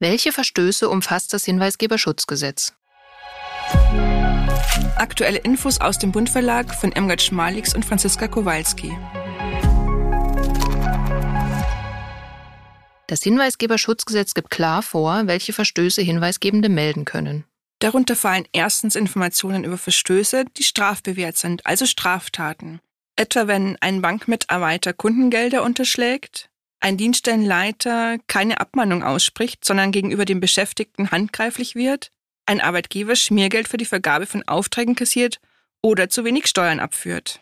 Welche Verstöße umfasst das Hinweisgeberschutzgesetz? Aktuelle Infos aus dem Bundverlag von Emgard Schmalix und Franziska Kowalski. Das Hinweisgeberschutzgesetz gibt klar vor, welche Verstöße Hinweisgebende melden können. Darunter fallen erstens Informationen über Verstöße, die strafbewehrt sind, also Straftaten. Etwa wenn ein Bankmitarbeiter Kundengelder unterschlägt, ein Dienststellenleiter keine Abmahnung ausspricht, sondern gegenüber dem Beschäftigten handgreiflich wird, ein Arbeitgeber Schmiergeld für die Vergabe von Aufträgen kassiert oder zu wenig Steuern abführt.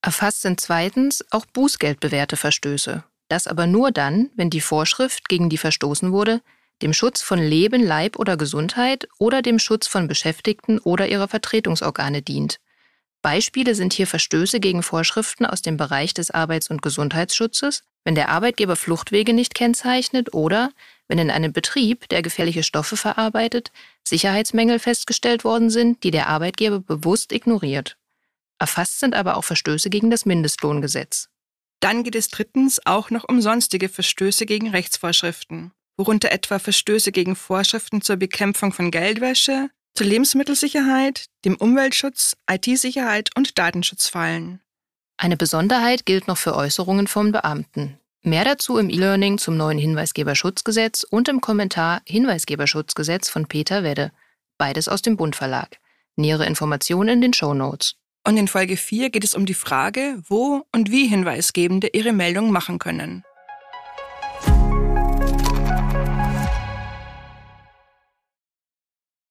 Erfasst sind zweitens auch bußgeldbewährte Verstöße. Das aber nur dann, wenn die Vorschrift, gegen die verstoßen wurde, dem Schutz von Leben, Leib oder Gesundheit oder dem Schutz von Beschäftigten oder ihrer Vertretungsorgane dient. Beispiele sind hier Verstöße gegen Vorschriften aus dem Bereich des Arbeits- und Gesundheitsschutzes, wenn der Arbeitgeber Fluchtwege nicht kennzeichnet oder wenn in einem Betrieb, der gefährliche Stoffe verarbeitet, Sicherheitsmängel festgestellt worden sind, die der Arbeitgeber bewusst ignoriert. Erfasst sind aber auch Verstöße gegen das Mindestlohngesetz. Dann geht es drittens auch noch um sonstige Verstöße gegen Rechtsvorschriften worunter etwa Verstöße gegen Vorschriften zur Bekämpfung von Geldwäsche, zur Lebensmittelsicherheit, dem Umweltschutz, IT-Sicherheit und Datenschutz fallen. Eine Besonderheit gilt noch für Äußerungen von Beamten. Mehr dazu im E-Learning zum neuen Hinweisgeberschutzgesetz und im Kommentar Hinweisgeberschutzgesetz von Peter Wedde, beides aus dem Bund Verlag. Nähere Informationen in den Show Notes. Und in Folge 4 geht es um die Frage, wo und wie Hinweisgebende ihre Meldung machen können.